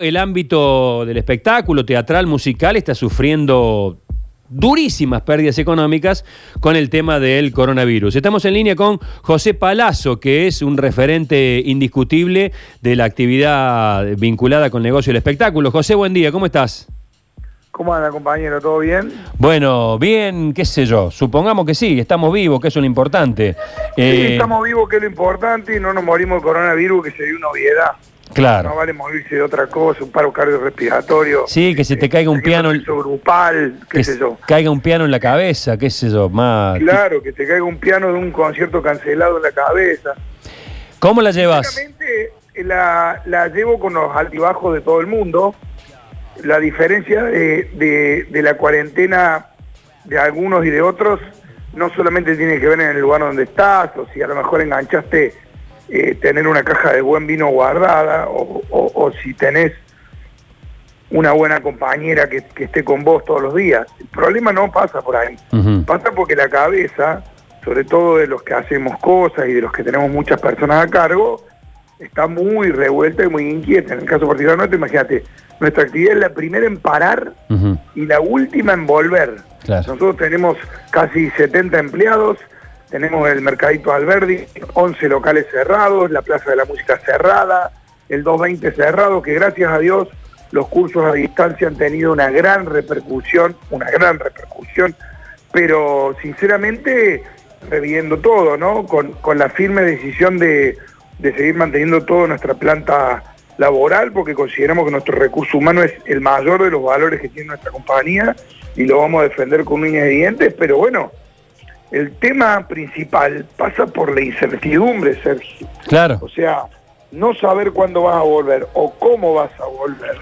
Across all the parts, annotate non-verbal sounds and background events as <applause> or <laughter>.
El ámbito del espectáculo teatral, musical, está sufriendo durísimas pérdidas económicas con el tema del coronavirus. Estamos en línea con José Palazzo, que es un referente indiscutible de la actividad vinculada con el negocio del espectáculo. José, buen día, ¿cómo estás? ¿Cómo anda, compañero? ¿Todo bien? Bueno, bien, qué sé yo. Supongamos que sí, estamos vivos, que eso es lo importante. Sí, Eh, estamos vivos, que es lo importante, y no nos morimos de coronavirus, que sería una obviedad. Claro. No vale morirse de otra cosa, un paro cardiorrespiratorio. Sí, que se te caiga un piano, un grupal, qué que sé yo. caiga un piano en la cabeza, qué sé yo, más. Claro, que te caiga un piano de un concierto cancelado en la cabeza. ¿Cómo la llevas? La, la llevo con los altibajos de todo el mundo. La diferencia de, de- de la cuarentena de algunos y de otros no solamente tiene que ver en el lugar donde estás, o si a lo mejor enganchaste eh, tener una caja de buen vino guardada, o, o- o si tenés una buena compañera que, que esté con vos todos los días. El problema no pasa por ahí. Pasa porque la cabeza, sobre todo de los que hacemos cosas y de los que tenemos muchas personas a cargo, está muy revuelta y muy inquieta. En el caso particular nuestro, imagínate, nuestra actividad es la primera en parar y la última en volver. Claro. Nosotros tenemos casi 70 empleados, tenemos el Mercadito Alberdi, 11 locales cerrados, la Plaza de la Música cerrada, el 220 cerrado, que gracias a Dios los cursos a distancia han tenido una gran repercusión, una gran repercusión, pero sinceramente reviendo todo, ¿no? Con, con la firme decisión de, de seguir manteniendo toda nuestra planta laboral, porque consideramos que nuestro recurso humano es el mayor de los valores que tiene nuestra compañía y lo vamos a defender con uñas y dientes, pero bueno, el tema principal pasa por la incertidumbre, Sergio. Claro. O sea, no saber cuándo vas a volver o cómo vas a volver.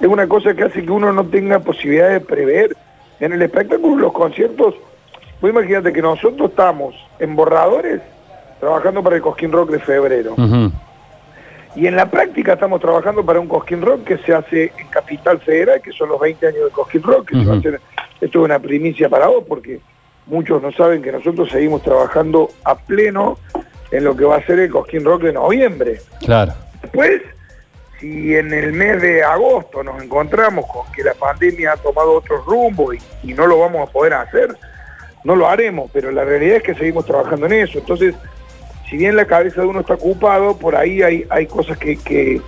Es una cosa que hace que uno no tenga posibilidad de prever. En el espectáculo, los conciertos, vos imagínate que nosotros estamos en borradores trabajando para el Cosquín Rock de febrero. Y en la práctica estamos trabajando para un Cosquín Rock que se hace en Capital Federal, que son los 20 años de Cosquín Rock. que se va a hacer- esto es una primicia para vos, porque muchos no saben que nosotros seguimos trabajando a pleno en lo que va a ser el Cosquín Rock de noviembre. Claro. Después, si en el mes de agosto nos encontramos con que la pandemia ha tomado otro rumbo y, y no lo vamos a poder hacer, no lo haremos, pero la realidad es que seguimos trabajando en eso. Entonces, si bien la cabeza de uno está ocupado, por ahí hay, hay cosas que, que,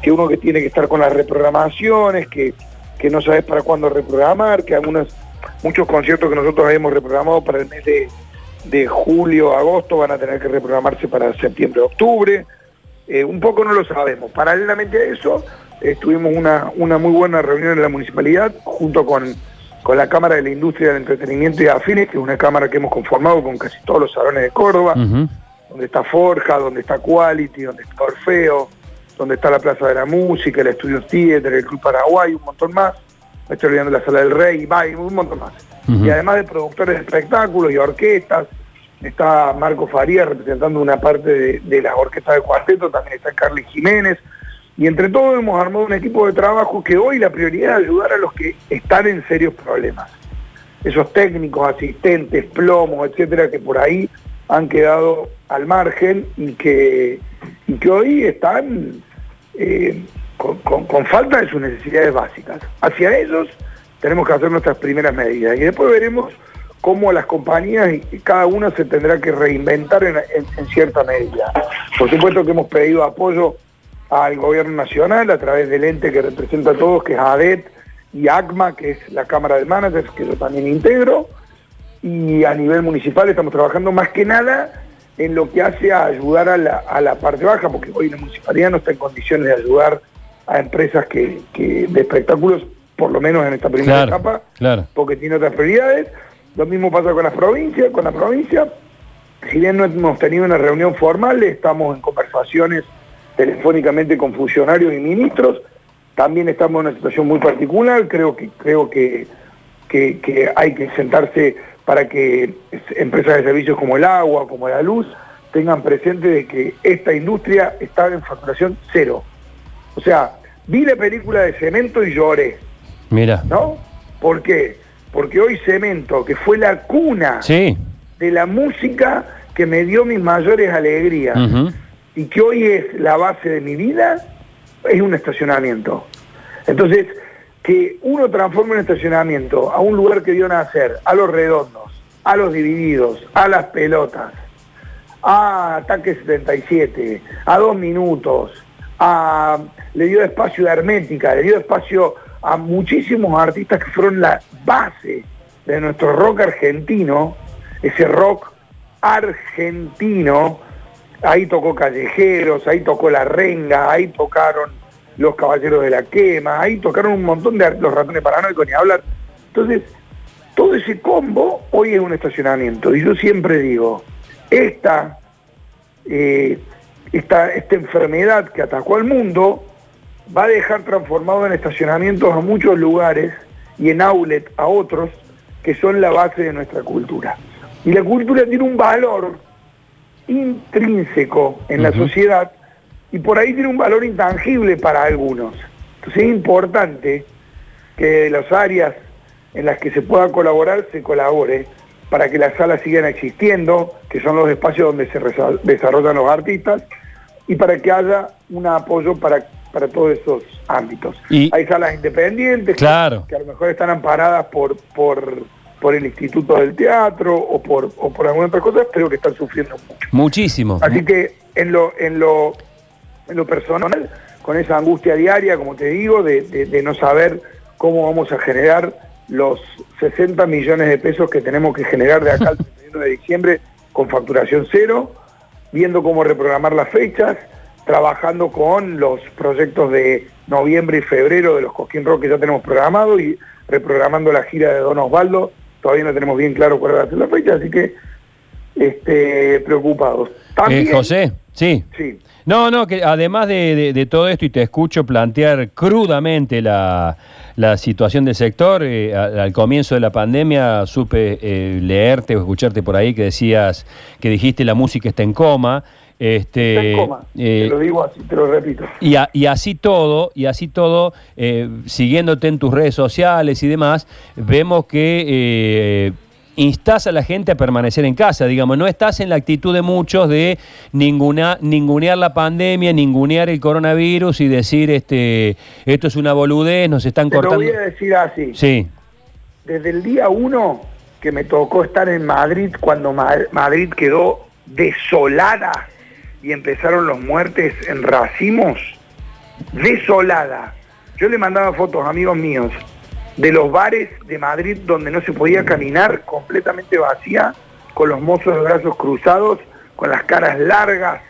que uno que tiene que estar con las reprogramaciones, que, que no sabes para cuándo reprogramar, que algunos, muchos conciertos que nosotros habíamos reprogramado para el mes de, de julio, agosto, van a tener que reprogramarse para septiembre, octubre. Eh, un poco no lo sabemos. Paralelamente a eso, eh, tuvimos una, una muy buena reunión en la municipalidad junto con, con la Cámara de la Industria del Entretenimiento y Afines, que es una cámara que hemos conformado con casi todos los salones de Córdoba, donde está Forja, donde está Quality, donde está Orfeo, donde está la Plaza de la Música, el Estudio Theater, el Club Paraguay, un montón más. Me estoy olvidando la Sala del Rey, Bay, un montón más. Y además de productores de espectáculos y orquestas, está Marco Farías representando una parte de, de las orquestas de cuarteto, también está Carly Jiménez, y entre todos hemos armado un equipo de trabajo que hoy la prioridad es ayudar a los que están en serios problemas. Esos técnicos, asistentes, plomos, etcétera, que por ahí han quedado al margen y que, y que hoy están eh, con, falta de sus necesidades básicas. Hacia ellos tenemos que hacer nuestras primeras medidas y después veremos cómo las compañías y cada una se tendrá que reinventar en, cierta medida. Por supuesto que hemos pedido apoyo al gobierno nacional a través del ente que representa a todos, que es ADET y ACMA, que es la Cámara de Managers, que yo también integro, y a nivel municipal estamos trabajando más que nada en lo que hace a ayudar a la parte baja, porque hoy la municipalidad no está en condiciones de ayudar a empresas que, que- de espectáculos, por lo menos en esta primera Claro. etapa, Claro. porque tiene otras prioridades. Lo mismo pasa con las provincias, con la provincia. Si bien no hemos tenido una reunión formal, estamos en conversaciones telefónicamente con funcionarios y ministros. También estamos en una situación muy particular. Creo que creo que, que, que hay que sentarse para que empresas de servicios como el agua, como la luz, tengan presente de que esta industria está en facturación cero. O sea, vi la película de Cemento y lloré. Mira. ¿no? ¿Por qué? Porque hoy Cemento, que fue la cuna Sí. de la música que me dio mis mayores alegrías y que hoy es la base de mi vida, es un estacionamiento. Entonces, que uno transforme un estacionamiento a un lugar que dio nacer, a los redondos, a los divididos, a las pelotas, a Ataque 77, a dos minutos, a, le dio espacio de Hermética, le dio espacio a muchísimos artistas que fueron la base de nuestro rock argentino, ese rock argentino, ahí tocó Callejeros, ahí tocó La Renga, ahí tocaron Los Caballeros de la Quema, ahí tocaron un montón de los ratones paranoicos ni hablar. Entonces, todo ese combo hoy es un estacionamiento. Y yo siempre digo, esta, eh, esta, esta enfermedad que atacó al mundo va a dejar transformado en estacionamientos a muchos lugares y en outlet a otros que son la base de nuestra cultura. Y la cultura tiene un valor intrínseco en la sociedad y por ahí tiene un valor intangible para algunos. Entonces es importante que las áreas en las que se pueda colaborar se colabore para que las salas sigan existiendo, que son los espacios donde se desarrollan los artistas, y para que haya un apoyo para, para todos esos ámbitos. Hay salas independientes claro. que, a lo mejor están amparadas por, por, por el Instituto del Teatro o por, o por alguna otra cosa, pero que están sufriendo mucho. Muchísimo. Así que en lo, en lo, en lo personal, con esa angustia diaria, como te digo, de, de no saber cómo vamos a generar los 60 millones de pesos que tenemos que generar de acá al 31 de diciembre con facturación cero, viendo cómo reprogramar las fechas, trabajando con los proyectos de noviembre y febrero de los Cosquín Rock que ya tenemos programado y reprogramando la gira de Don Osvaldo. Todavía no tenemos bien claro cuál va a ser la fecha, así que este, preocupados. Eh, José, sí. Sí. No, no, que además de, todo esto y te escucho plantear crudamente la, situación del sector, eh, al, comienzo de la pandemia supe eh, leerte o escucharte por ahí que decías, que dijiste la música está en coma. Este, está en coma, te lo digo así, te lo repito. Y, y así todo, y así todo, siguiéndote en tus redes sociales y demás, vemos que instasa a la gente a permanecer en casa, digamos, no estás en la actitud de muchos de ninguna, ningunear la pandemia, ningunear el coronavirus y decir este esto es una boludez, nos están cortando. Te lo voy a decir así. Sí. Desde el día uno que me tocó estar en Madrid, cuando Madrid quedó desolada y empezaron los muertes en racimos, desolada. Yo le mandaba fotos a amigos míos de los bares de Madrid donde no se podía caminar, completamente vacía, con los mozos de brazos cruzados, con las caras largas,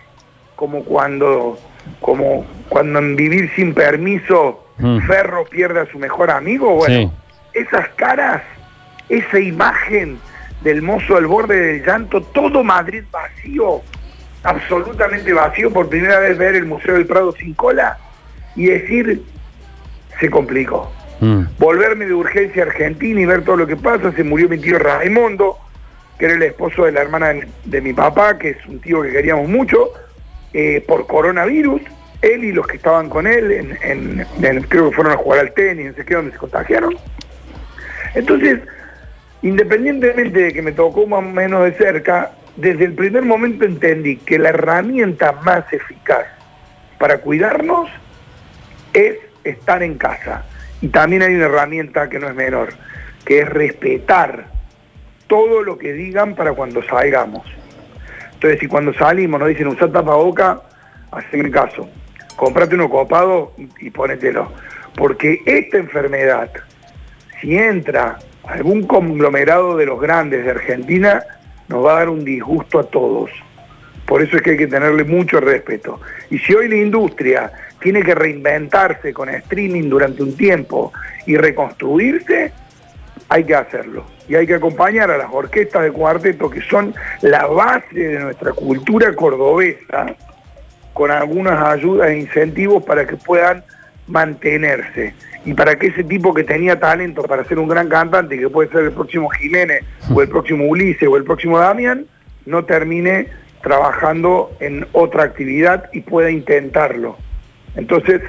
como cuando, como cuando en vivir sin permiso mm. Ferro pierde a su mejor amigo. Bueno, esas caras, esa imagen del mozo al borde del llanto, todo Madrid vacío, absolutamente vacío, por primera vez ver el Museo del Prado sin cola y decir, se complicó. Mm. Volverme de urgencia Argentina y ver todo lo que pasa. Se murió mi tío Raimundo, que era el esposo de la hermana de, mi papá, que es un tío que queríamos mucho, eh, por coronavirus. Él y los que estaban con él, en, creo que fueron a jugar al tenis, no sé qué, donde se contagiaron. Entonces, independientemente de que me tocó más o menos de cerca, desde el primer momento entendí que la herramienta más eficaz para cuidarnos es estar en casa. Y también hay una herramienta que no es menor, que es respetar todo lo que digan para cuando salgamos. Entonces, si cuando salimos nos dicen usar tapaboca, hacen caso. Comprate uno copado y ponételo. Porque esta enfermedad, si entra algún conglomerado de los grandes de Argentina, nos va a dar un disgusto a todos. Por eso es que hay que tenerle mucho respeto. Y si hoy la industria tiene que reinventarse con streaming durante un tiempo y reconstruirse, hay que hacerlo. Y hay que acompañar a las orquestas de cuarteto, que son la base de nuestra cultura cordobesa, con algunas ayudas e incentivos para que puedan mantenerse. Y para que ese tipo que tenía talento para ser un gran cantante, que puede ser el próximo Jiménez, o el próximo Ulises, o el próximo Damián, no termine trabajando en otra actividad y pueda intentarlo. Entonces,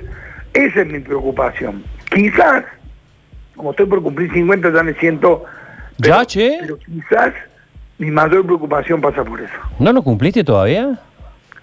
esa es mi preocupación. Quizás, como estoy por cumplir 50, ya me siento... ¿Ya, che? Pero quizás mi mayor preocupación pasa por eso. ¿No lo cumpliste todavía?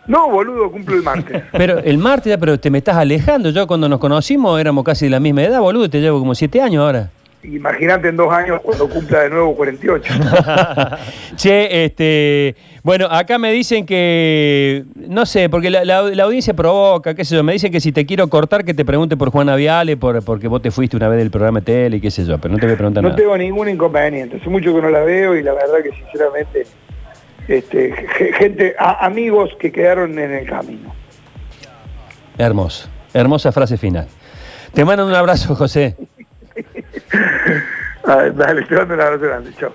No, boludo, cumplo el martes. <laughs> Pero el martes, ya, pero te me estás alejando. Yo cuando nos conocimos éramos casi de la misma edad, boludo. Te llevo como siete años ahora. Imagínate en dos años cuando cumpla de nuevo 48. <laughs> che, este. Bueno, acá me dicen que. No sé, porque la, la- la audiencia provoca, qué sé yo. Me dicen que si te quiero cortar, que te pregunte por Juana Viale, por, porque vos te fuiste una vez del programa tele y qué sé yo. Pero no te voy a preguntar No nada. tengo ningún inconveniente. Hace mucho que no la veo y la verdad que sinceramente, este, ge- gente, a- amigos que quedaron en el camino. Hermoso. Hermosa frase final. Te mando un abrazo, José. <laughs> Dale, te mando un abrazo grande. Chao.